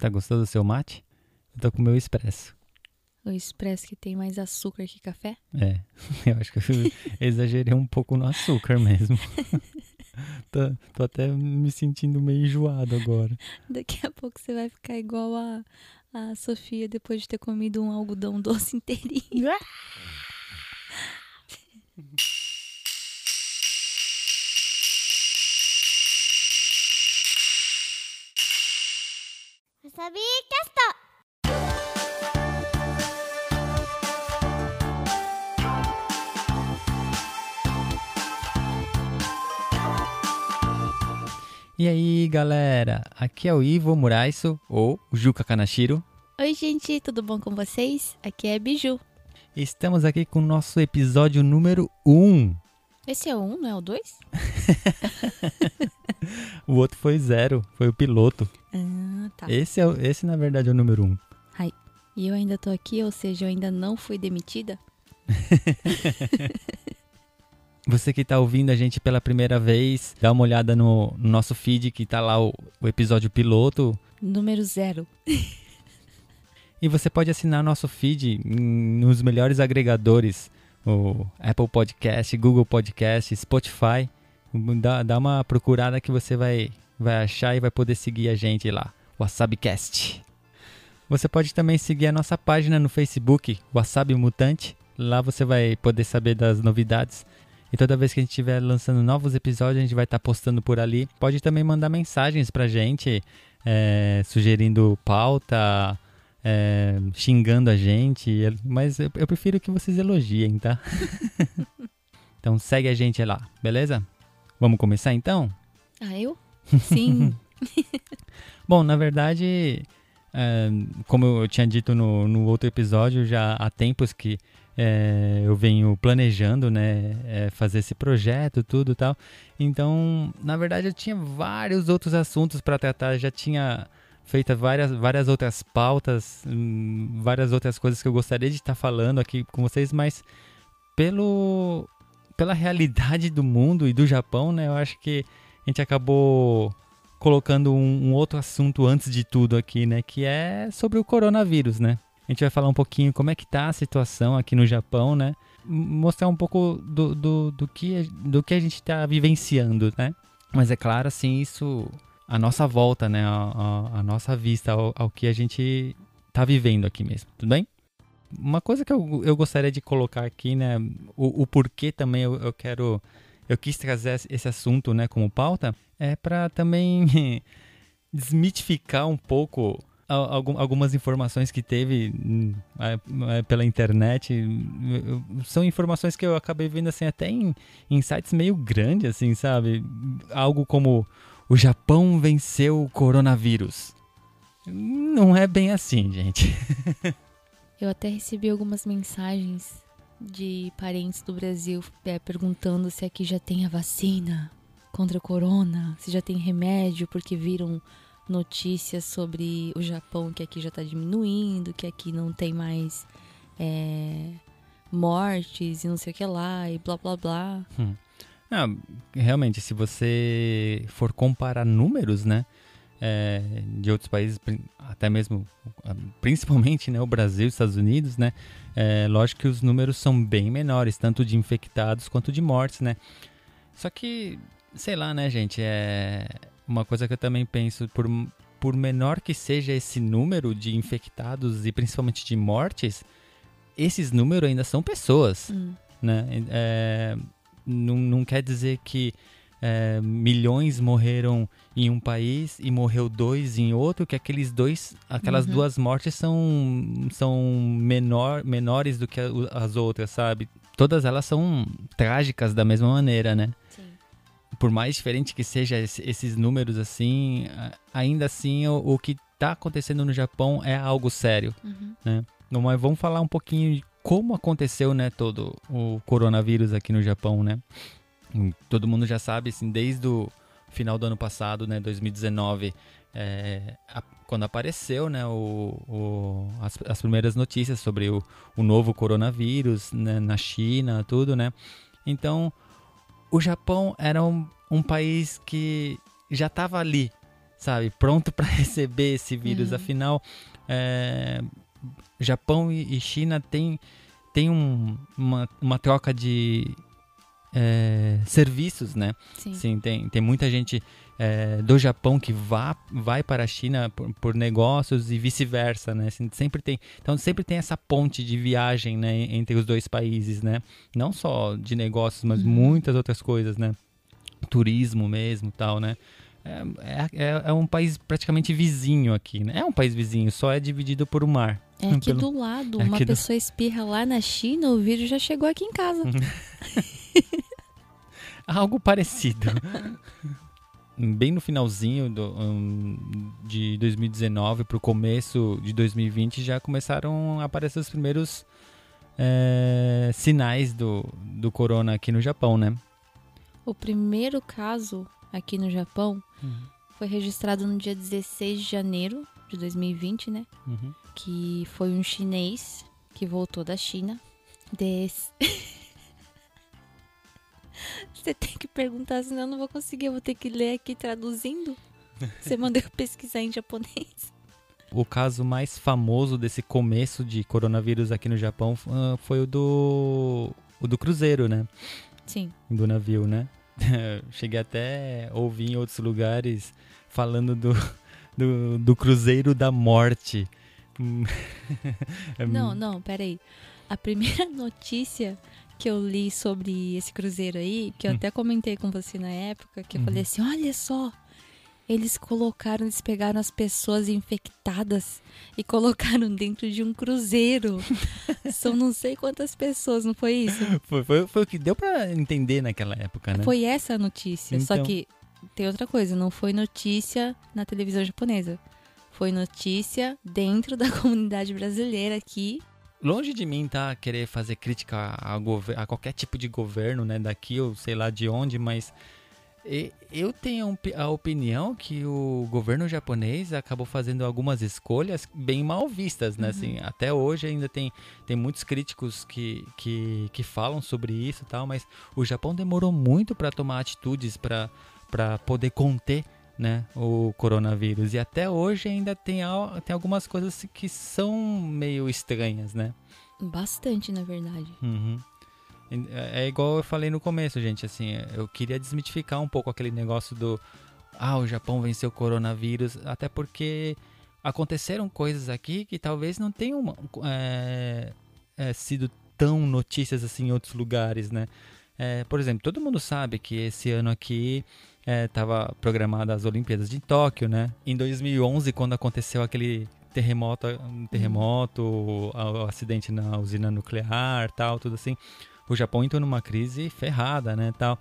Tá gostoso do seu mate? Eu tô com o meu expresso. O expresso que tem mais açúcar que café? É, eu acho que eu exagerei um pouco no açúcar mesmo. tô, tô até me sentindo meio enjoado agora. Daqui a pouco você vai ficar igual a, a Sofia depois de ter comido um algodão doce inteirinho. E aí, galera? Aqui é o Ivo Muraiso, ou Juca Kanashiro. Oi, gente, tudo bom com vocês? Aqui é Biju. Estamos aqui com o nosso episódio número 1. Esse é o 1, não é o 2? O outro foi zero, foi o piloto. Ah, tá. Esse, é, esse na verdade, é o número 1. E eu ainda tô aqui, ou seja, eu ainda não fui demitida? Você que tá ouvindo a gente pela primeira vez, dá uma olhada no, no nosso feed que tá lá o, o episódio piloto. Número zero. E você pode assinar nosso feed nos melhores agregadores, o Apple Podcast, Google Podcast, Spotify. Dá, dá uma procurada que você vai, vai achar e vai poder seguir a gente lá, WasabiCast. Você pode também seguir a nossa página no Facebook, Wasabi Mutante. Lá você vai poder saber das novidades. E toda vez que a gente estiver lançando novos episódios, a gente vai estar postando por ali. Pode também mandar mensagens pra gente, é, sugerindo pauta, é, xingando a gente. Mas eu, eu prefiro que vocês elogiem, tá? então segue a gente lá, beleza? Vamos começar então? Ah, eu? Sim. Bom, na verdade, é, como eu tinha dito no, no outro episódio, já há tempos que é, eu venho planejando, né, é, fazer esse projeto, tudo e tal. Então, na verdade, eu tinha vários outros assuntos para tratar, já tinha feito várias, várias outras pautas, hum, várias outras coisas que eu gostaria de estar falando aqui com vocês, mas pelo pela realidade do mundo e do Japão, né, eu acho que a gente acabou colocando um, um outro assunto antes de tudo aqui, né? Que é sobre o coronavírus, né? A gente vai falar um pouquinho como é que tá a situação aqui no Japão, né? Mostrar um pouco do, do, do, que, do que a gente está vivenciando, né? Mas é claro, assim, isso... A nossa volta, né? A, a- a nossa vista ao, ao que a gente tá vivendo aqui mesmo, tudo bem? Uma coisa que eu, eu gostaria de colocar aqui, né? O, o porquê também eu, eu quero... Eu quis trazer esse- assunto, né, como pauta, é para também desmitificar um pouco al- algum- algumas informações que teve hum, é, é, pela internet. São informações que eu acabei vendo assim até em, em sites meio grandes, assim, sabe? Algo como o Japão venceu o coronavírus. Não é bem assim, gente. Eu até recebi algumas mensagens de parentes do Brasil é, perguntando se aqui já tem a vacina contra o corona, se já tem remédio, porque viram notícias sobre o Japão que aqui já tá diminuindo, que aqui não tem mais é, mortes e não sei o que lá, e blá blá blá. Não, realmente, se você for comparar números, né, é, de outros países, até mesmo, ah, principalmente, né, o Brasil e os Estados Unidos, né, é, lógico que os números são bem menores, tanto de infectados quanto de mortes, né. Só que, sei lá, né, gente, é uma coisa que eu também penso, por, por menor que seja esse número de infectados e principalmente de mortes, esses números ainda são pessoas Hum, né? É, não, não quer dizer que é, milhões morreram em um país e morreu dois em outro, que aqueles dois, aquelas Uhum. duas mortes são, são menor, menores do que as outras, sabe? Todas elas são trágicas da mesma maneira, né? sim. Por mais diferente que seja esse- esses números assim, ainda assim o, o que está acontecendo no Japão é algo sério. Uhum. Não, mas vamos falar um pouquinho como aconteceu, né, todo o coronavírus aqui no Japão, né? Hum, Todo mundo já sabe, assim, desde o final do ano passado, né, 2019, é, a- quando apareceu, né, o, o- as, as primeiras notícias sobre o, o novo coronavírus né, na China, tudo, né? Então, o Japão era um, um país que já estava ali, sabe, pronto para receber esse vírus. Uhum. Afinal, é, Japão e, e China tem, tem um, uma, uma troca de é, serviços, né? Sim. Sim, tem, tem muita gente é, do Japão que vá, vai para a China por, por negócios e vice-versa, né? Assim, sempre tem, então sempre tem essa ponte de viagem, né, entre os dois países, né? Não só de negócios, mas Uhum. muitas outras coisas, né? Turismo mesmo, tal, né? É, é, é um país praticamente vizinho aqui, né? É um país vizinho, só é dividido por um mar. É aqui Pelo- do lado, é uma do- pessoa espirra lá na China, o vírus já chegou aqui em casa. Algo parecido. Bem no finalzinho do, hum, de 2019 para o começo de 2020 já começaram a aparecer os primeiros é, sinais do, do corona aqui no Japão, né? O primeiro caso aqui no Japão Uhum. Foi registrado no dia 16 de janeiro de 2020, né? Uhum. Que foi um chinês que voltou da China. Des... Você tem que perguntar, senão eu não vou conseguir. Eu vou ter que ler aqui traduzindo. Você mandou eu pesquisar em japonês. O caso mais famoso desse começo de coronavírus aqui no Japão ah, foi o do, o do cruzeiro, né? Sim. do navio, né? Cheguei até a ouvir em outros lugares falando do, do, do Cruzeiro da Morte. É Não, não, peraí. A primeira notícia que eu li sobre esse cruzeiro aí, que eu Hum. até comentei com você na época, que eu Uhum. falei assim, olha só, eles colocaram, eles pegaram as pessoas infectadas e colocaram dentro de um cruzeiro. São não sei quantas pessoas, não foi isso? Foi, foi, foi o que deu pra entender naquela época, né? Foi essa a notícia. Só Então. que tem outra coisa, não foi notícia na televisão japonesa. Foi notícia dentro da comunidade brasileira aqui. Longe de mim, tá, querer fazer crítica a, a qualquer tipo de governo, né, daqui ou sei lá de onde, mas eu tenho a opinião que o governo japonês acabou fazendo algumas escolhas bem mal vistas, né? Assim, até hoje ainda tem, tem muitos críticos que, que, que falam sobre isso e tal, mas o Japão demorou muito para tomar atitudes para poder conter né, o coronavírus. E até hoje ainda tem, tem algumas coisas que são meio estranhas, né? Bastante, na verdade. Uhum. É é igual eu falei no começo, gente, assim, eu queria desmitificar um pouco aquele negócio do ah, o Japão venceu o coronavírus, até porque aconteceram coisas aqui que talvez não tenham é, é, sido tão notícias assim em outros lugares, né? É, por exemplo, todo mundo sabe que esse ano aqui estava programada as Olimpíadas de Tóquio, né? Em 2011, quando aconteceu aquele terremoto, um terremoto, o, o acidente na usina nuclear, tal, tudo assim, o Japão entrou numa crise ferrada, né, tal.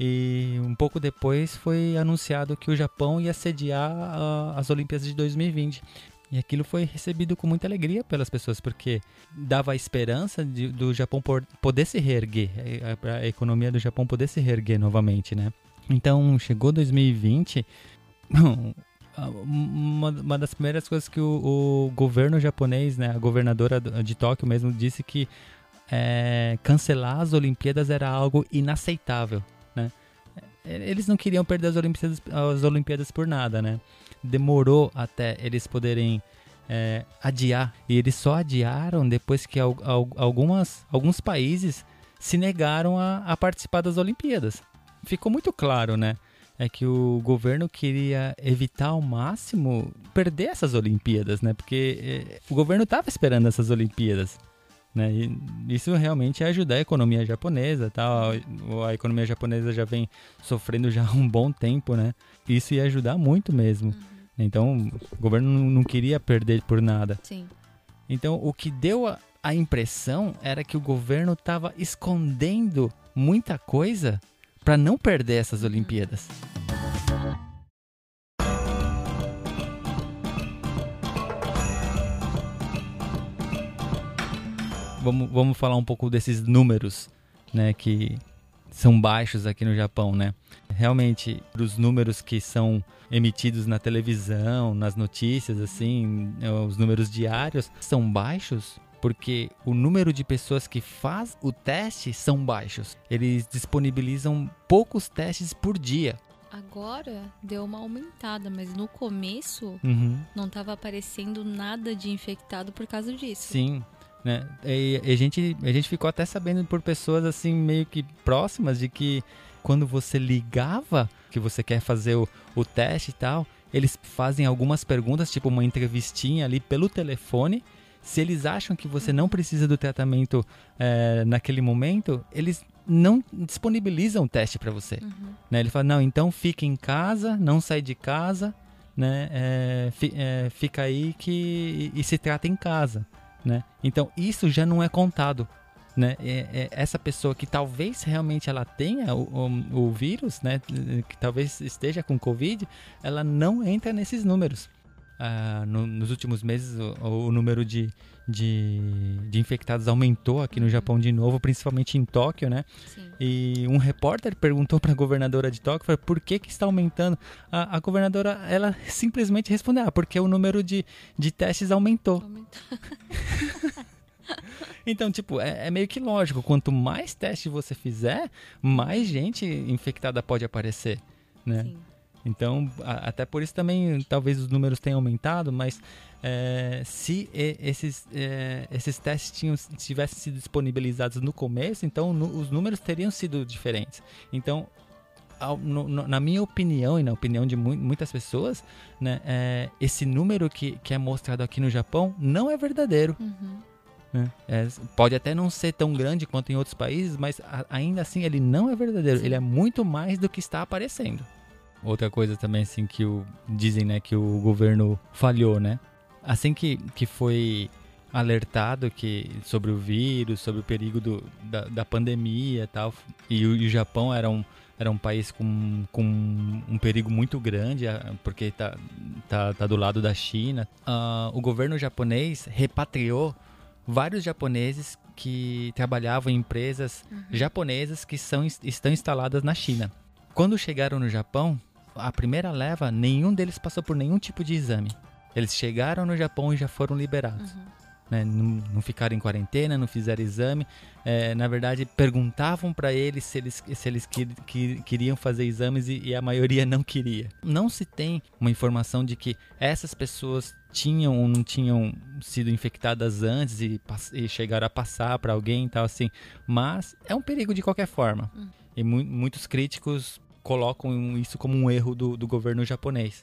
E um pouco depois foi anunciado que o Japão ia sediar as Olimpíadas de 2020. E aquilo foi recebido com muita alegria pelas pessoas, porque dava a esperança de- do Japão por- poder se reerguer, a, a economia do Japão poder se reerguer novamente, né? Então, chegou 2020, bom, a- uma, uma das primeiras coisas que o, o governo japonês, né, a governadora do- de Tóquio mesmo, disse que é, cancelar as Olimpíadas era algo inaceitável, né? Eles não queriam perder as Olimpíadas, as Olimpíadas por nada, né? Demorou até eles poderem é, adiar. E eles só adiaram depois que al- al- algumas, alguns países se negaram a, a participar das Olimpíadas. Ficou muito claro, né? É que o governo queria evitar ao máximo perder essas Olimpíadas, né? Porque é, o governo estava esperando essas Olimpíadas. Né? E isso realmente ia ajudar a economia japonesa, tal. A economia japonesa já vem sofrendo já há um bom tempo, né? Isso ia ajudar muito mesmo. Então, o governo não não queria perder por nada. Sim. Então, o que deu a, a impressão era que o governo estava escondendo muita coisa para não perder essas Olimpíadas. Vamos, vamos falar um pouco desses números, né, que são baixos aqui no Japão, né? Realmente, os números que são emitidos na televisão, nas notícias, assim, os números diários são baixos porque o número de pessoas que faz o teste são baixos. Eles disponibilizam poucos testes por dia. Agora deu uma aumentada, mas no começo Uhum. não estava aparecendo nada de infectado por causa disso. Sim, né? E a gente, a gente ficou até sabendo por pessoas assim meio que próximas de que quando você ligava que você quer fazer o, o teste e tal, eles fazem algumas perguntas, tipo uma entrevistinha ali pelo telefone. Se eles acham que você não precisa do tratamento eh, naquele momento, eles não disponibilizam o teste para você. Uhum. Né? Ele fala, não, então fica em casa, não sai de casa, né? É, fi- é, fica aí que e, e se trata em casa, né? Então isso já não é contado, né? É- é essa pessoa que talvez realmente ela tenha o, o- o vírus, né? Que talvez esteja com covid, ela não entra nesses números. Ah, no- nos últimos meses o, o número de, de, de infectados aumentou aqui no Japão de novo, principalmente em Tóquio, né? Sim. E um repórter perguntou para a governadora de Tóquio falou, por que, que está aumentando. A, a governadora ela simplesmente respondeu: ah, porque o número de, de testes aumentou. Aumentou. Então, tipo, é, é meio que lógico: quanto mais testes você fizer, mais gente infectada pode aparecer. Né? Sim. Então, a- até por isso também talvez os números tenham aumentado, mas é, se esses, é, esses testes tinham, tivessem sido disponibilizados no começo, então nu- os números teriam sido diferentes. Então, ao- no- no- na minha opinião e na opinião de mu- muitas pessoas, né, é, esse número que, que é mostrado aqui no Japão não é verdadeiro. Uhum. né? É, pode até não ser tão grande quanto em outros países, mas a- ainda assim ele não é verdadeiro. Ele é muito mais do que está aparecendo. Outra coisa também assim que o, dizem, né, que o governo falhou, né? Assim que, que foi alertado que sobre o vírus, sobre o perigo do, da, da pandemia e tal, e o, e o Japão era um era um país com, com um perigo muito grande, porque tá, tá, tá do lado da China. Ah, o governo japonês repatriou vários japoneses que trabalhavam em empresas japonesas que são, estão instaladas na China. Quando chegaram no Japão, a primeira leva, nenhum deles passou por nenhum tipo de exame. Eles chegaram no Japão e já foram liberados. né? Não, não ficaram em quarentena, não fizeram exame. É, na verdade, perguntavam para eles se eles, se eles que- que- queriam fazer exames e, e a maioria não queria. Não se tem uma informação de que essas pessoas tinham ou não tinham sido infectadas antes e, e chegaram a passar para alguém e tal assim. Mas é um perigo de qualquer forma. E mu- muitos críticos colocam isso como um erro do, do governo japonês.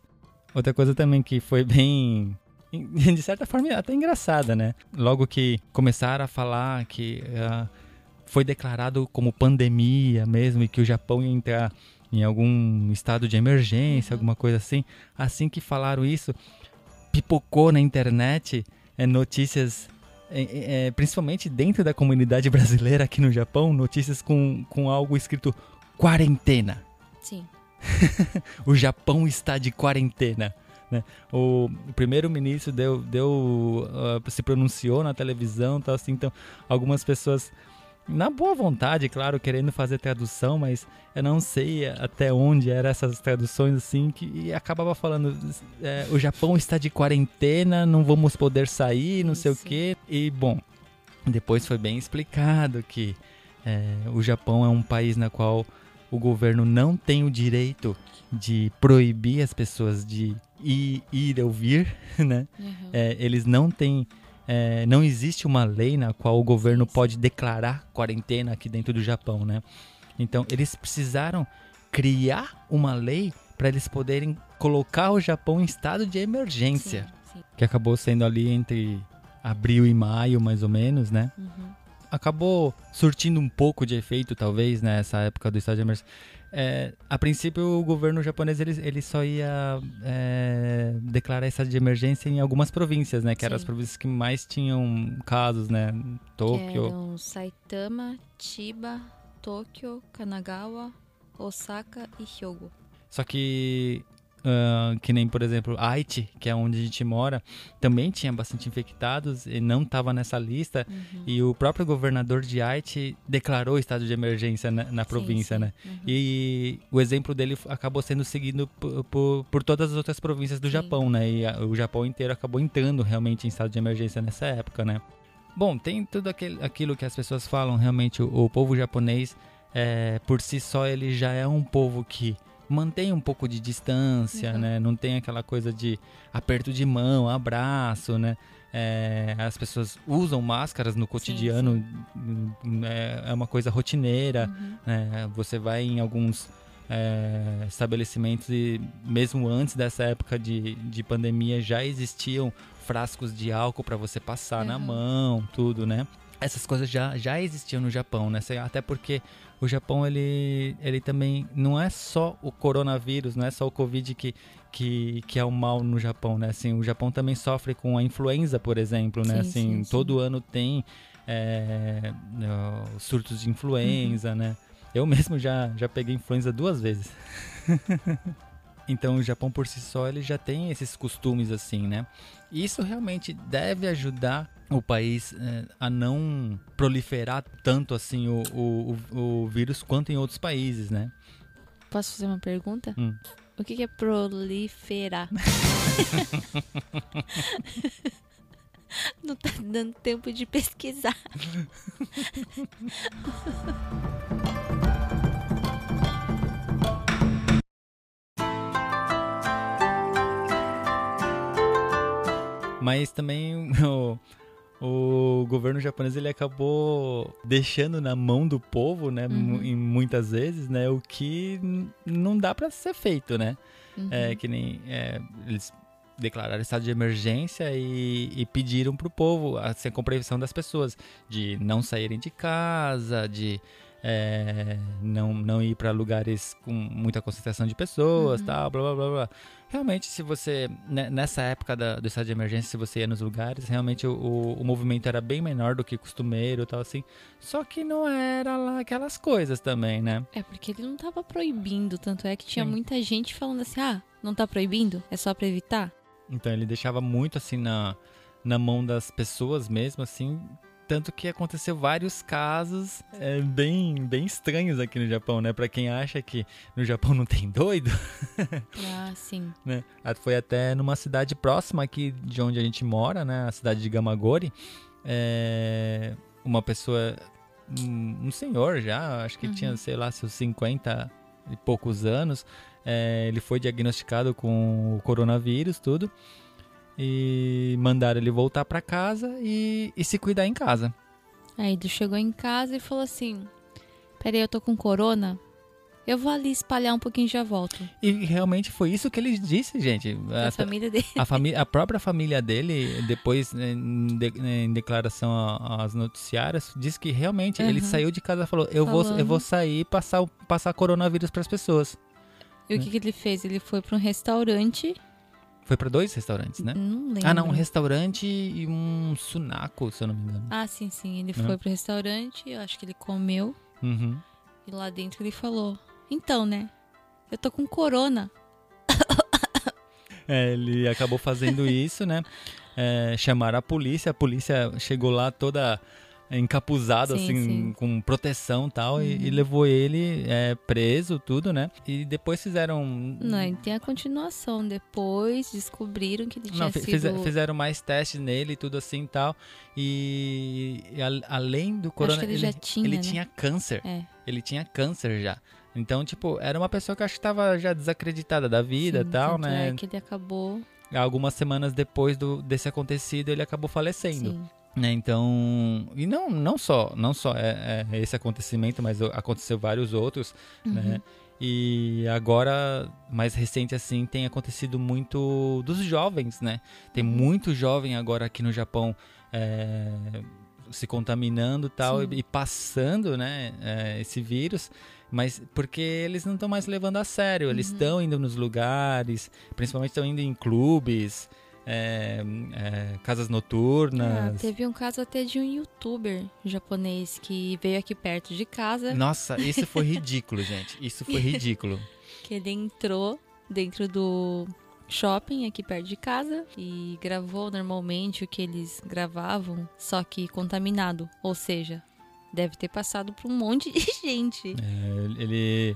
Outra coisa também que foi bem. De certa forma, até engraçada, né? Logo que começaram a falar que ah, foi declarado como pandemia mesmo e que o Japão ia entrar em algum estado de emergência, alguma coisa assim. Assim que falaram isso, pipocou na internet eh, notícias, eh, eh, principalmente dentro da comunidade brasileira aqui no Japão, notícias com, com algo escrito quarentena Sim. o Japão está de quarentena. Né? O primeiro-ministro deu, deu ah, se pronunciou na televisão, tal, assim, então algumas pessoas na boa vontade, claro, querendo fazer tradução, mas eu não sei até onde eram essas traduções assim que e acabava falando é, o Japão está de quarentena, não vamos poder sair, não sei o Isso. quê. E bom, depois foi bem explicado que é, o Japão é um país na qual o governo não tem o direito de proibir as pessoas de ir, ir ou vir, né? Uhum. É, eles não têm. é, não existe uma lei na qual o governo pode declarar quarentena aqui dentro do Japão, né? Então eles precisaram criar uma lei para eles poderem colocar o Japão em estado de emergência, Sim, sim. que acabou sendo ali entre abril e maio, mais ou menos, né? Uhum. Acabou surtindo um pouco de efeito, talvez, nessa época do estado de emergência. É, a princípio, o governo japonês ele, ele só ia é, declarar estado de emergência em algumas províncias, né? Que eram as Sim. províncias que mais tinham casos, né? Tóquio. eram Saitama, Chiba, Tóquio, Kanagawa, Osaka e Hyogo. Só que, ah, que nem, por exemplo, Aichi, que é onde a gente mora, também tinha bastante infectados e não estava nessa lista. Uhum. E o próprio governador de Aichi declarou estado de emergência na, na província, sim. né? Uhum. E o exemplo dele acabou sendo seguido por, por, por todas as outras províncias do Sim. Japão, né? E a- o Japão inteiro acabou entrando realmente em estado de emergência nessa época, né? Bom, tem tudo aquele, aquilo que as pessoas falam, realmente, o, o povo japonês, é, por si só, ele já é um povo que mantém um pouco de distância, Uhum. né? Não tem aquela coisa de aperto de mão, abraço, né? É, as pessoas usam máscaras no cotidiano, hum, É, é uma coisa rotineira, Uhum. né? Você vai em alguns é, estabelecimentos e mesmo antes dessa época de, de pandemia já existiam frascos de álcool para você passar na Uhum. mão, tudo, né? Essas coisas já, já existiam no Japão, né? Até porque o Japão, ele, ele também não é só o coronavírus, não é só o Covid que, que, que é o mal no Japão, né? Assim, o Japão também sofre com a influenza, por exemplo, né? Sim, assim, sim, sim. todo ano tem é, ó, surtos de influenza, né? Eu mesmo já, já peguei influenza duas vezes. então o Japão por si só ele já tem esses costumes assim, né? Isso realmente deve ajudar o país eh, a não proliferar tanto assim o, o, o, o vírus quanto em outros países, né? Posso fazer uma pergunta? Hum. O que que é proliferar? Não tá dando tempo de pesquisar. Mas também o, o governo japonês ele acabou deixando na mão do povo, né? Uhum. Em muitas vezes, né? O que não dá para ser feito, né? Uhum. É, que nem é, eles declararam estado de emergência e, e pediram pro povo, assim, a compreensão das pessoas, de não saírem de casa, de é, não, não ir para lugares com muita concentração de pessoas, Uhum. tal, blá, blá, blá, blá. Realmente, se você, né, nessa época da- do estado de emergência, se você ia nos lugares, realmente o, o, o movimento era bem menor do que costumeiro, tal, assim. Só que não era lá aquelas coisas também, né? É porque ele não tava proibindo, tanto é que tinha Sim. muita gente falando assim: "Ah, não tá proibindo? É só pra evitar?" Então ele deixava muito assim na, na mão das pessoas mesmo, assim. Tanto que aconteceu vários casos é, bem, bem estranhos aqui no Japão, né? Pra quem acha que no Japão não tem doido, Ah, sim. né? Foi até numa cidade próxima aqui de onde a gente mora, né? A cidade de Gamagori. É, uma pessoa, um, um senhor já, acho que Uhum. tinha, sei lá, seus 50 e poucos anos. é, ele foi diagnosticado com o coronavírus, tudo. E mandaram ele voltar pra casa e, e se cuidar em casa. Aí ele chegou em casa e falou assim: "Peraí, eu tô com corona. Eu vou ali espalhar um pouquinho e já volto." E realmente foi isso que ele disse, gente. A Até- família dele. A, família, a própria família dele, depois, né, em, de- em declaração a- aos noticiários, disse que realmente ele Uhum. saiu de casa e falou: eu vou, eu vou sair e passar, passar coronavírus pras pessoas. E o que, que ele fez? Ele foi pra um restaurante. Foi pra dois restaurantes, né? Não lembro. Ah, não, um restaurante e um sunaco, se eu não me engano. Ah, sim, sim. Ele Né? foi pro restaurante, eu acho que ele comeu. Uhum. E lá dentro ele falou: Então, né? Eu tô com corona. É, ele acabou fazendo isso, né? É, chamaram a polícia, a polícia chegou lá toda encapuzada, Sim, assim, sim. com proteção e tal, e, Uhum. e levou ele é, preso, tudo, né? E depois fizeram. Não, e tem a continuação. Depois descobriram que ele tinha Não, sido. fize- fizeram mais testes nele e tudo assim e tal. E, e a- além do corona, que ele já tinha, ele né? tinha câncer. É. Ele tinha câncer já. Então, tipo, era uma pessoa que eu acho que tava já desacreditada da vida e tal, né? É que ele acabou. Algumas semanas depois do, desse acontecido, ele acabou falecendo. Sim. Né? Então, e não, não só, não só é, é esse acontecimento, mas aconteceu vários outros, né? Uhum. E agora, mais recente assim, tem acontecido muito dos jovens, né? Tem Uhum. muito jovem agora aqui no Japão é, se contaminando e tal, e, e passando, né, é, esse vírus, mas porque eles não estão mais levando a sério, eles Uhum. estão indo nos lugares, principalmente estão indo em clubes, é, é, casas Ah, noturnas. teve um caso até de um youtuber japonês que veio aqui perto de casa, Nossa, isso foi ridículo, gente. Isso foi ridículo. que ele entrou dentro do shopping aqui perto de casa e gravou normalmente o que eles gravavam, só que contaminado, ou seja, deve ter passado por um monte de gente. É, ele,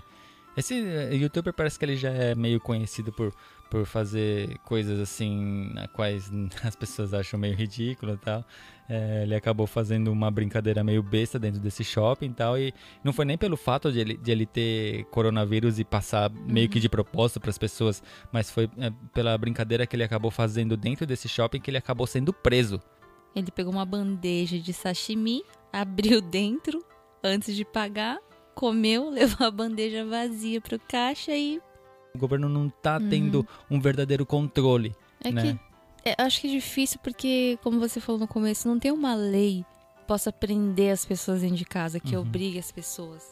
Esse eh, youtuber parece que ele já é meio conhecido por, por fazer coisas assim, na quais as pessoas acham meio ridículo e tal. É, ele acabou fazendo uma brincadeira meio besta dentro desse shopping e tal. E não foi nem pelo fato de ele, de ele ter coronavírus e passar meio que de propósito para as pessoas, mas foi é, pela brincadeira que ele acabou fazendo dentro desse shopping que ele acabou sendo preso. Ele pegou uma bandeja de sashimi, abriu dentro antes de pagar, comeu, levou a bandeja vazia pro caixa e. O governo não tá tendo um verdadeiro controle. É né? que. é, acho que é difícil porque, como você falou no começo, não tem uma lei que possa prender as pessoas dentro de casa, que Uhum. obrigue as pessoas.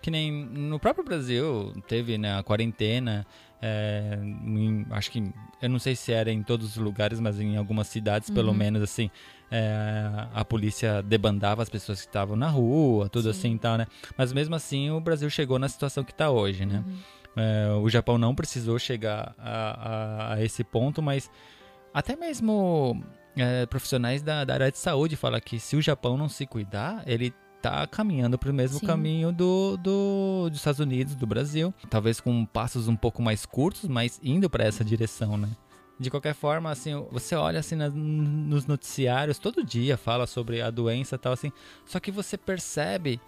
Que nem no próprio Brasil teve né, a quarentena. é, em- acho que eu não sei se era em todos os lugares, mas em algumas cidades, pelo Uhum. menos assim, é, a polícia debandava as pessoas que estavam na rua, tudo Sim. assim e tal, né? Mas mesmo assim o Brasil chegou na situação que está hoje, né? Uhum. É, o Japão não precisou chegar a, a- a esse ponto, mas até mesmo é, profissionais da, da área de saúde falam que se o Japão não se cuidar, ele tá caminhando para o mesmo Sim. caminho do, do- dos Estados Unidos, do Brasil. Talvez com passos um pouco mais curtos, mas indo para essa direção, né? De qualquer forma, assim, você olha assim nos noticiários, todo dia fala sobre a doença e tal, assim. Só que você percebe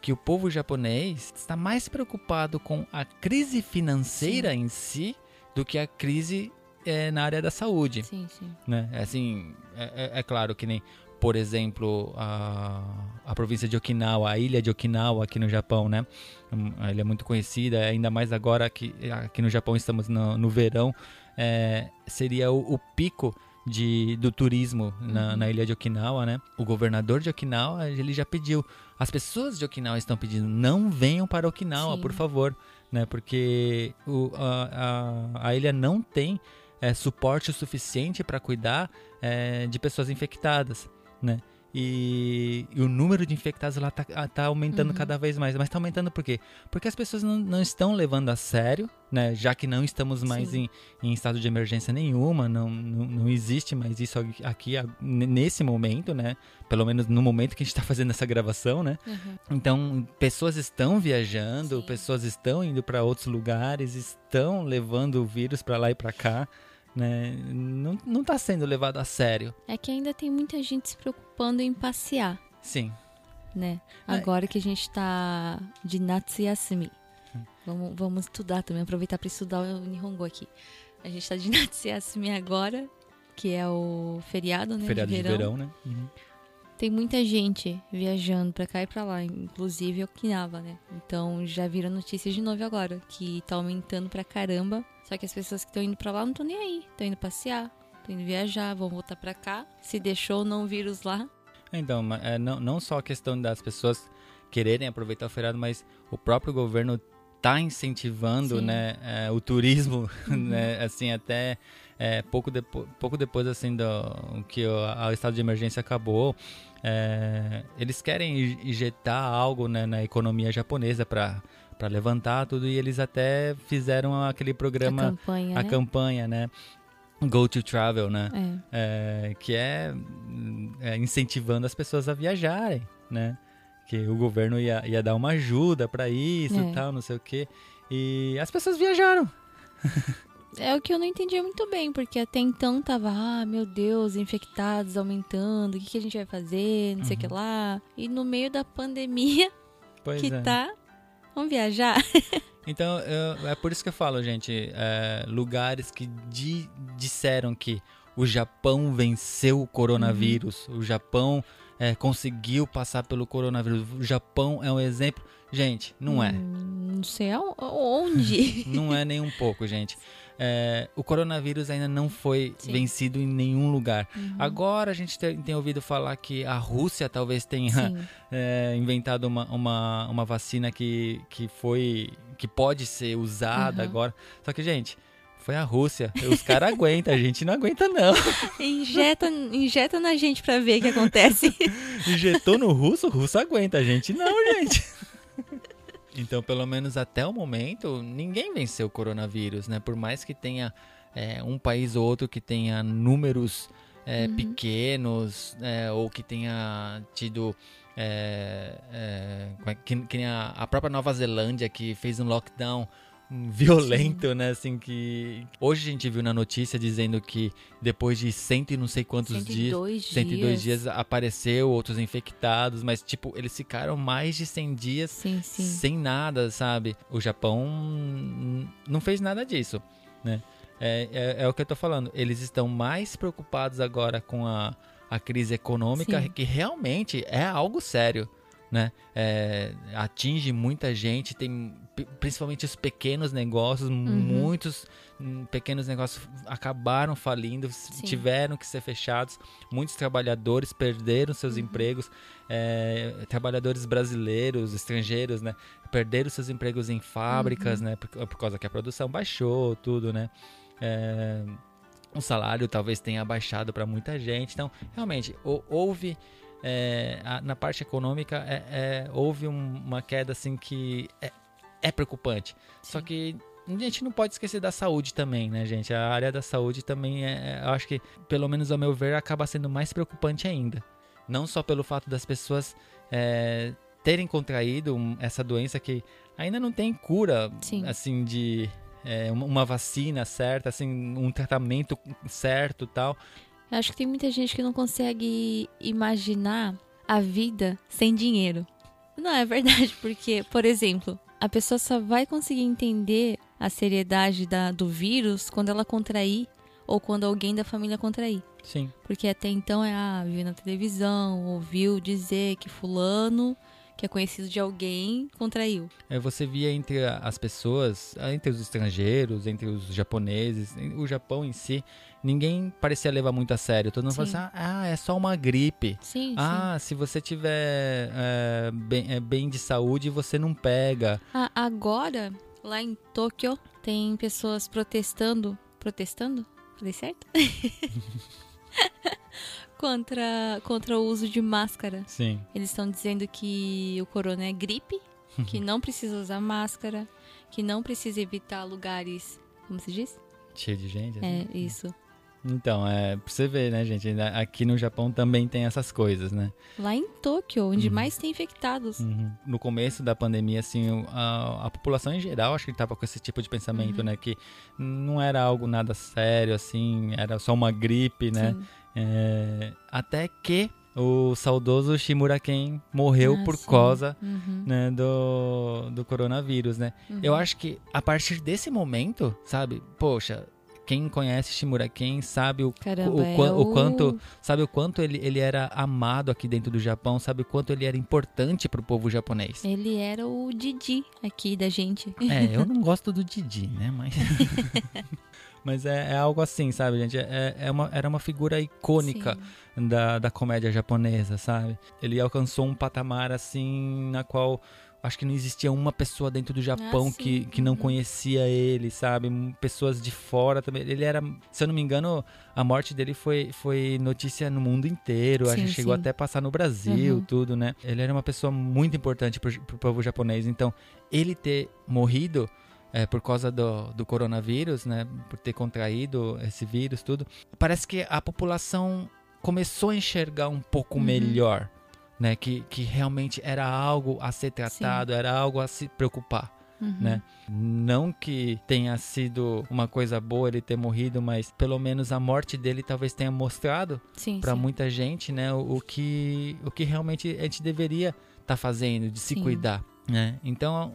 que o povo japonês está mais preocupado com a crise financeira em si do que a crise eh, na área da saúde Sim, sim. né? É Assim, é, é- é claro que nem, por exemplo, a, a província de Okinawa, a ilha de Okinawa aqui no Japão, né? Hum, A ilha é muito conhecida, ainda mais agora que aqui no Japão estamos no, no verão, é, seria o, o pico de, do turismo na, Uhum. na ilha de Okinawa, né? O governador de Okinawa, ele já pediu, as pessoas de Okinawa estão pedindo, não venham para Okinawa, Sim. por favor, né? Porque o, a, a, a ilha não tem é, suporte o suficiente para cuidar é, de pessoas infectadas, né? E, e o número de infectados lá tá, ah, tá aumentando Uhum. cada vez mais. Mas tá aumentando por quê? Porque as pessoas não, não estão levando a sério, né? Já que não estamos mais em, em estado de emergência nenhuma, não, não, não existe mais isso aqui- nesse momento, né? Pelo menos no momento que a gente está fazendo essa gravação, né? Uhum. Então, pessoas estão viajando, Sim. pessoas estão indo para outros lugares, estão levando o vírus para lá e para cá, né? Não, não tá sendo levado a sério. É que ainda tem muita gente se preocupando em passear, Sim. né? É. Agora que a gente tá de Natsuyasumi. Hum. Vamos, vamos estudar também, aproveitar para estudar o Nihongo aqui. A gente tá de Natsuyasumi agora, que é o feriado, né? Feriado de verão, né? Uhum. Tem muita gente viajando pra cá e pra lá, inclusive Okinawa, né? Então já viram notícias de novo agora, que tá aumentando pra caramba. Só que as pessoas que estão indo pra lá não estão nem aí. Estão indo passear, estão indo viajar, vão voltar pra cá. Se deixou não vírus lá. Então, é, não, não só a questão das pessoas quererem aproveitar o feriado, mas o próprio governo tá incentivando, Sim. né, é, o turismo, Uhum. né, assim, até é, pouco, depo pouco depois, assim, do que o, a- estado de emergência acabou, é, eles querem in- injetar algo, né, na economia japonesa para para levantar tudo e eles até fizeram aquele a programa, campanha, a né? campanha, né, Go to Travel, né, É. é, que é, é, incentivando as pessoas a viajarem, né? Que o governo ia, ia dar uma ajuda pra isso É. e tal, não sei o quê. E as pessoas viajaram. É o que eu não entendia muito bem, porque até então tava, ah, meu Deus, infectados aumentando, o que, que a gente vai fazer, não sei o que lá. E no meio da pandemia Pois que é. tá, vamos viajar. Então, eu- é por isso que eu falo, gente, é, lugares que di- disseram que o Japão venceu o coronavírus, Uhum. o Japão é, conseguiu passar pelo coronavírus, o Japão é um exemplo. Gente, não é. Hum, Não sei onde. Não é nem um pouco, gente. É, o coronavírus ainda não foi Sim. vencido em nenhum lugar. Uhum. Agora a gente tem, tem ouvido falar que a Rússia talvez tenha é, inventado uma, uma, uma vacina que, que foi que pode ser usada Uhum. agora. Só que, gente, foi a Rússia. Os caras aguentam, a gente não aguenta, não. Injeta, injeta na gente pra ver o que acontece. Injetou no russo, o russo aguenta, a gente não, gente. Então, pelo menos até o momento, ninguém venceu o coronavírus, né? Por mais que tenha é, um país ou outro que tenha números é, Uhum. pequenos é, ou que tenha tido é, é, é que, que a, a própria Nova Zelândia que fez um lockdown violento, né? Assim que hoje a gente viu na notícia dizendo que depois de cento e não sei quantos dias 102 dias. 102 dias apareceu outros infectados, mas tipo, eles ficaram mais de 100 dias Sim, sim. sem nada, sabe? O Japão não fez nada disso, né? É, é, é o que eu tô falando. Eles estão mais preocupados agora com a, a crise econômica, Sim. que realmente é algo sério, né? É, atinge muita gente, tem pri- principalmente os pequenos negócios, muitos hum, pequenos negócios acabaram falindo, s- tiveram que ser fechados. Muitos trabalhadores perderam seus empregos, é, trabalhadores brasileiros, estrangeiros, né? Perderam seus empregos em fábricas, né? Por, por causa que a produção baixou, tudo, né? É, o salário talvez tenha baixado para muita gente. Então, realmente, hou- houve é, a- na parte econômica é, é, houve um- uma queda assim que é, é preocupante. Só Sim. que a gente não pode esquecer da saúde também, né, gente? A área da saúde também é, é- eu acho que, pelo menos ao meu ver, acaba sendo mais preocupante ainda. Não só pelo fato das pessoas é, terem contraído essa doença que ainda não tem cura, Sim. assim, de é, uma- uma vacina certa, assim, um tratamento certo tal. Eu acho que tem muita gente que não consegue imaginar a vida sem dinheiro. Não, é verdade, porque, por exemplo, a pessoa só vai conseguir entender a seriedade da, do vírus quando ela contrair ou quando alguém da família contrair. Sim. Porque até então é, ah, viu na televisão, ouviu dizer que fulano, que é conhecido de alguém, contraiu. É, você via entre as pessoas, ah, entre os estrangeiros, entre os japoneses, o Japão em si, ninguém parecia levar muito a sério. Todo mundo falava Sim. assim, ah, é só uma gripe. Sim, sim. Ah, se você tiver é, bem, é, bem de saúde, você não pega. Ah, agora, lá em Tóquio, tem pessoas protestando. Protestando? Falei certo? contra, contra o uso de máscara. Sim. Eles estão dizendo que o corona é gripe, que não precisa usar máscara, que não precisa evitar lugares. Como se diz? Cheio de gente. assim. É, isso. Então, é, pra você ver, né, gente? Aqui no Japão também tem essas coisas, né? Lá em Tóquio, onde Uhum. mais tem infectados. Uhum. No começo da pandemia, assim, a, a população em geral, acho que tava com esse tipo de pensamento, Uhum. né? Que não era algo nada sério, assim, era só uma gripe, né? Sim. É, até que o saudoso Shimura Ken morreu Ah, por sim. causa Uhum, né, do, do coronavírus, né? uhum. Eu acho que a partir desse momento, sabe? Poxa, quem conhece Shimura Ken sabe o, Caramba, o, é qua- o o- quanto sabe o quanto ele, ele era amado aqui dentro do Japão, sabe o quanto ele era importante pro povo japonês. Ele era o Didi aqui da gente. É, eu não gosto do Didi, né? Mas, mas é, é algo assim, sabe, gente? É, é uma, era uma figura icônica Sim. da, da comédia japonesa, sabe? Ele alcançou um patamar assim na qual acho que não existia uma pessoa dentro do Japão Ah, que, que não Uhum. conhecia ele, sabe? Pessoas de fora também. Ele era, se eu não me engano, a morte dele foi, foi notícia no mundo inteiro. Sim, que chegou sim. até a passar no Brasil, Uhum. tudo, né? Ele era uma pessoa muito importante pro, pro povo japonês. Então, ele ter morrido é, por causa do, do coronavírus, né? Por ter contraído esse vírus, tudo. Parece que a população começou a enxergar um pouco Uhum. melhor, né? Que, que realmente era algo a ser tratado, era algo a se preocupar, Uhum. né? Não que tenha sido uma coisa boa ele ter morrido, mas pelo menos a morte dele talvez tenha mostrado Sim, para sim. muita gente, né? O, o que o que realmente a gente deveria estar fazendo, de se Sim. cuidar. Né? Então,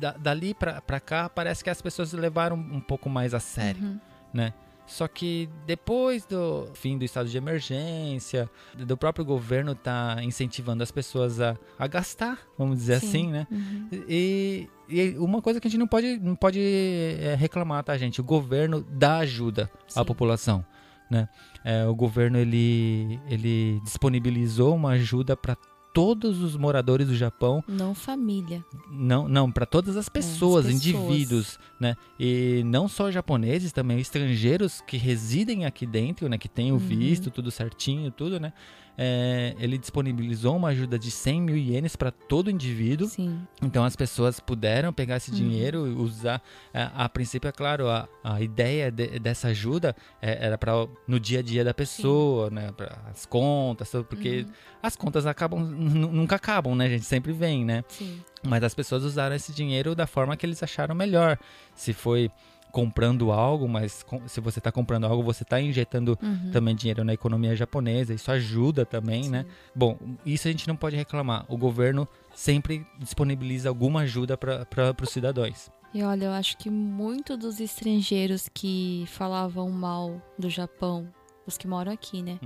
da- dali pra, pra cá, parece que as pessoas levaram um pouco mais a sério. Uhum. né? Só que depois do fim do estado de emergência, do próprio governo tá incentivando as pessoas a, a gastar, vamos dizer Sim. assim, né? Uhum. E, e uma coisa que a gente não pode, não pode é, reclamar, tá, gente? O governo dá ajuda à Sim. população, né? É, o governo, ele, ele disponibilizou uma ajuda para todos os moradores do Japão Não família. não, não, para todas as pessoas, É, as pessoas. indivíduos, né? E não só japoneses, também estrangeiros que residem aqui dentro, né? Que têm o Uhum. visto, tudo certinho, tudo, né? É, ele disponibilizou uma ajuda de 100 mil ienes para todo indivíduo. Sim. Então as pessoas puderam pegar esse Uhum. dinheiro e usar. A, a princípio, é claro, a, a ideia de- dessa ajuda é- era para no dia a dia da pessoa, né? Para as contas, porque Uhum. as contas acabam nu- nunca acabam, né, gente? Sempre vem, né? Sim. Mas as pessoas usaram esse dinheiro da forma que eles acharam melhor. Se foi comprando algo, mas se você está comprando algo, você está injetando Uhum. também dinheiro na economia japonesa. Isso ajuda também, né? Sim. Bom, isso a gente não pode reclamar. O governo sempre disponibiliza alguma ajuda para os cidadãos. E olha, eu acho que muito dos estrangeiros que falavam mal do Japão, os que moram aqui, né?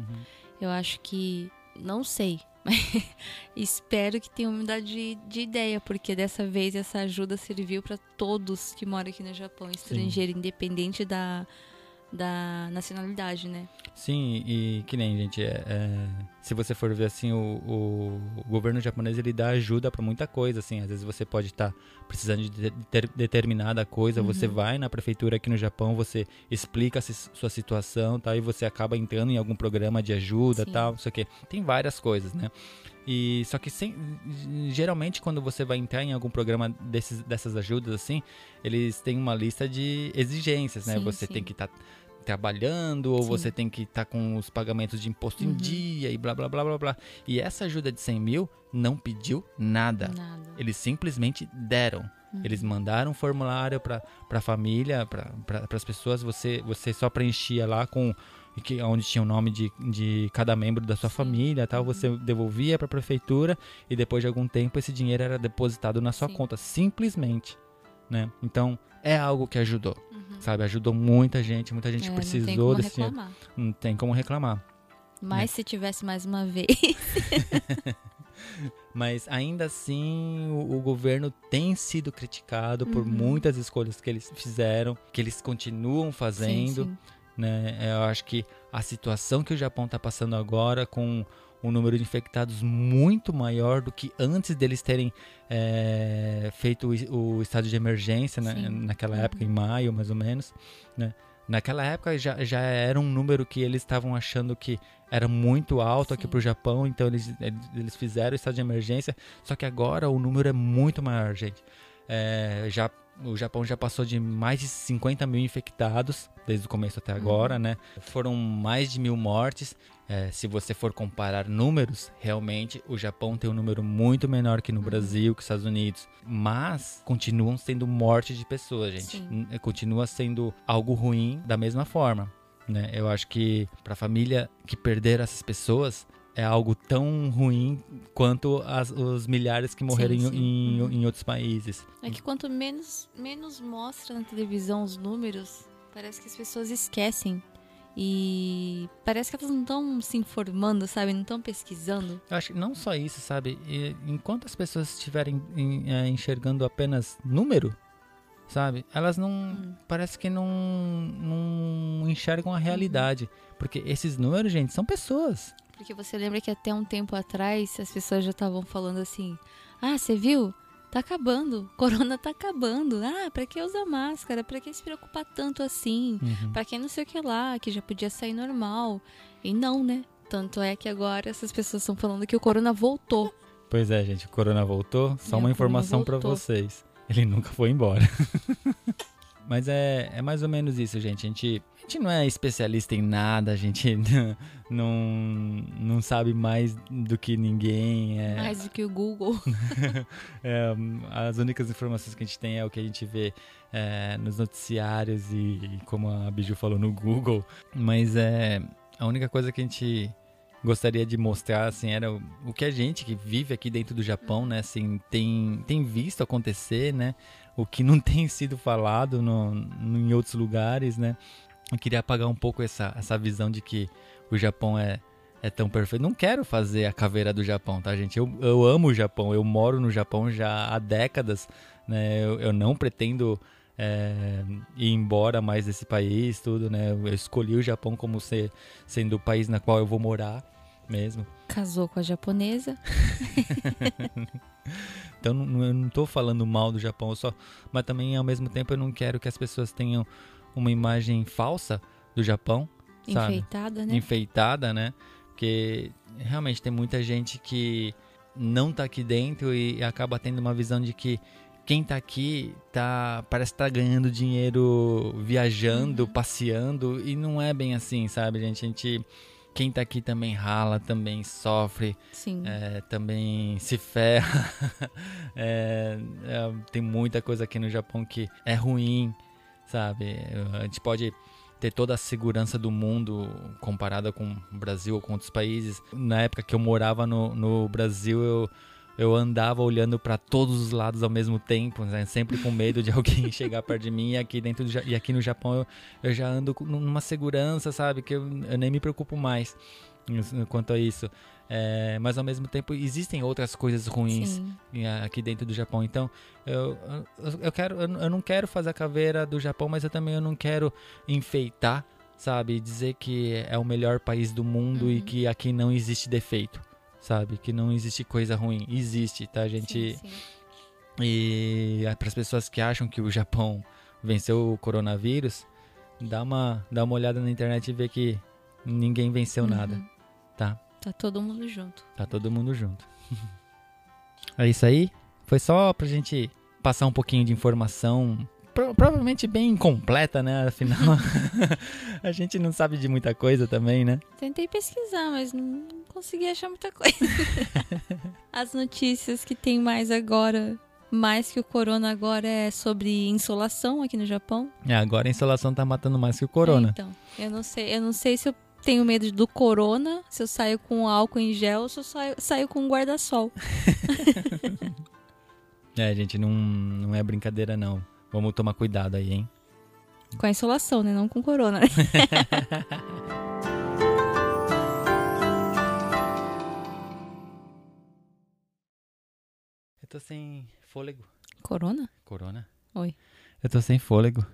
Eu acho que. Não sei. Espero que tenham mudado de, de ideia, porque dessa vez essa ajuda serviu para todos que moram aqui no Japão, estrangeiro, independente da, da nacionalidade, né? Sim, e que nem, gente, é, é, se você for ver assim, o, o- o governo japonês ele dá ajuda para muita coisa, assim, às vezes você pode estar precisando de de- ter- determinada coisa, você Uhum. vai na prefeitura aqui no Japão, você explica sua situação, tá, e você acaba entrando em algum programa de ajuda, Sim. tal, não sei o quê. Tem várias coisas, né? E só que sem, geralmente quando você vai entrar em algum programa desses, dessas ajudas assim, eles têm uma lista de exigências, né? Sim, você sim. tem que estar trabalhando ou Sim. você tem que estar com os pagamentos de imposto em Uhum. dia e blá blá blá blá blá. E essa ajuda de 100 mil não pediu nada. Nada. Eles simplesmente deram. Uhum. Eles mandaram um formulário para a família, para pra, as pessoas. Você, você só preenchia lá com que, onde tinha o nome de, de cada membro da sua Sim. família, tal. Uhum. Você devolvia para a prefeitura e depois de algum tempo esse dinheiro era depositado na sua Sim. conta, simplesmente, né? Então é algo que ajudou, Uhum. Sabe? Ajudou muita gente, muita gente É, precisou desse dinheiro. reclamar. Não tem como reclamar. Mas se tivesse mais uma vez. Mas ainda assim, o, o governo tem sido criticado por Uhum. muitas escolhas que eles fizeram, que eles continuam fazendo. Sim, sim. né? Eu acho que a situação que o Japão está passando agora, com um número de infectados muito maior do que antes deles terem é, feito o, o estado de emergência, né? Naquela Uhum. época, em maio mais ou menos. Né? Naquela época já, já era um número que eles estavam achando que era muito alto aqui Sim. para o Japão, então eles, eles fizeram o estado de emergência, só que agora o número é muito maior, gente. É, já, o Japão já passou de mais de 50 mil infectados desde o começo até agora, né? Foram mais de mil mortes. É, se você for comparar números, realmente o Japão tem um número muito menor que no Uhum. Brasil, que os Estados Unidos. Mas continuam sendo mortes de pessoas, gente. Sim. Continua sendo algo ruim da mesma forma. Né? Eu acho que para a família que perder essas pessoas é algo tão ruim quanto as- os milhares que morreram em- sim. em, Uhum. em outros países. É que quanto menos, menos mostra na televisão os números, parece que as pessoas esquecem. E parece que elas não estão se informando, sabe? Não estão pesquisando. Eu acho que não só isso, sabe? Enquanto as pessoas estiverem em- é, enxergando apenas número, sabe? Elas não. Hum. Parece que não, não enxergam a realidade. Porque esses números, gente, são pessoas. Porque você lembra que até um tempo atrás as pessoas já estavam falando assim: Ah, você viu? Tá acabando. Corona tá acabando. Ah, pra que usar máscara? Pra que se preocupar tanto assim? Uhum. Pra que não sei o que lá, que já podia sair normal. E não, né? Tanto é que agora essas pessoas estão falando que o corona voltou. Pois é, gente, o Corona voltou. Só É, uma informação pra voltou. vocês. Ele nunca foi embora. Mas é, é mais ou menos isso, gente. A gente, a gente não é especialista em nada, a gente não, não sabe mais do que ninguém. É, Mais do que o Google. É, as únicas informações que a gente tem é o que a gente vê é, nos noticiários e, e como a Biju falou no Google. Mas é a única coisa que a gente gostaria de mostrar assim era o, o que a gente que vive aqui dentro do Japão, né, assim, tem tem visto acontecer, né? O que não tem sido falado no, no- em outros lugares, né? Eu queria apagar um pouco essa, essa visão de que o Japão é é tão perfeito. Não quero fazer a caveira do Japão, tá, gente? Eu, eu amo o Japão, eu moro no Japão já há décadas, né? Eu, eu não pretendo é, ir embora mais desse país, tudo, né? Eu escolhi o Japão como ser, sendo o país na qual eu vou morar mesmo. Casou com a japonesa. Então eu não tô falando mal do Japão, só, mas também ao mesmo tempo eu não quero que as pessoas tenham uma imagem falsa do Japão, sabe? Enfeitada, né? enfeitada, né? Porque realmente tem muita gente que não tá aqui dentro e acaba tendo uma visão de que quem tá aqui tá parece estar tá ganhando dinheiro viajando, uhum. passeando e não é bem assim, sabe, gente? A gente quem tá aqui também rala, também sofre, é, também se ferra. é, é, tem muita coisa aqui no Japão que é ruim, sabe? A gente pode ter toda a segurança do mundo comparada com o Brasil ou com outros países. Na época que eu morava no, no Brasil, eu eu andava olhando para todos os lados ao mesmo tempo, né? sempre com medo de alguém chegar perto de mim. E aqui dentro do, e aqui no Japão eu, eu já ando numa segurança, sabe, que eu, eu nem me preocupo mais quanto a isso. É, mas ao mesmo tempo existem outras coisas ruins Sim. aqui dentro do Japão. Então eu, eu, quero, eu não quero fazer a caveira do Japão, mas eu também eu não quero enfeitar, sabe, dizer que é o melhor país do mundo uhum. e que aqui não existe defeito sabe? Que não existe coisa ruim. Existe, tá, gente? Sim, sim. E para as pessoas que acham que o Japão venceu o coronavírus, dá uma, dá uma olhada na internet e vê que ninguém venceu uhum. nada, tá? Tá todo mundo junto. Tá todo mundo junto. é isso aí. Foi só pra gente passar um pouquinho de informação pro, provavelmente bem incompleta, né? Afinal, a gente não sabe de muita coisa também, né? Tentei pesquisar, mas não consegui achar muita coisa. As notícias que tem mais agora, mais que o corona agora, é sobre insolação aqui no Japão. É, agora a insolação tá matando mais que o corona. É, então, eu não sei, eu não sei se eu tenho medo do corona, se eu saio com álcool em gel ou se eu saio, saio com guarda-sol. é, gente, não, não é brincadeira não. Vamos tomar cuidado aí, hein? Com a insolação, né? Não com corona. tô sem fôlego. Corona? Corona. Oi. Eu tô sem fôlego.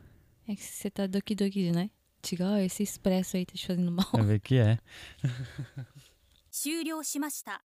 É que você tá doki doki, né? Diga, esse expresso aí tá te fazendo mal. Vai ver que é. 終了しました。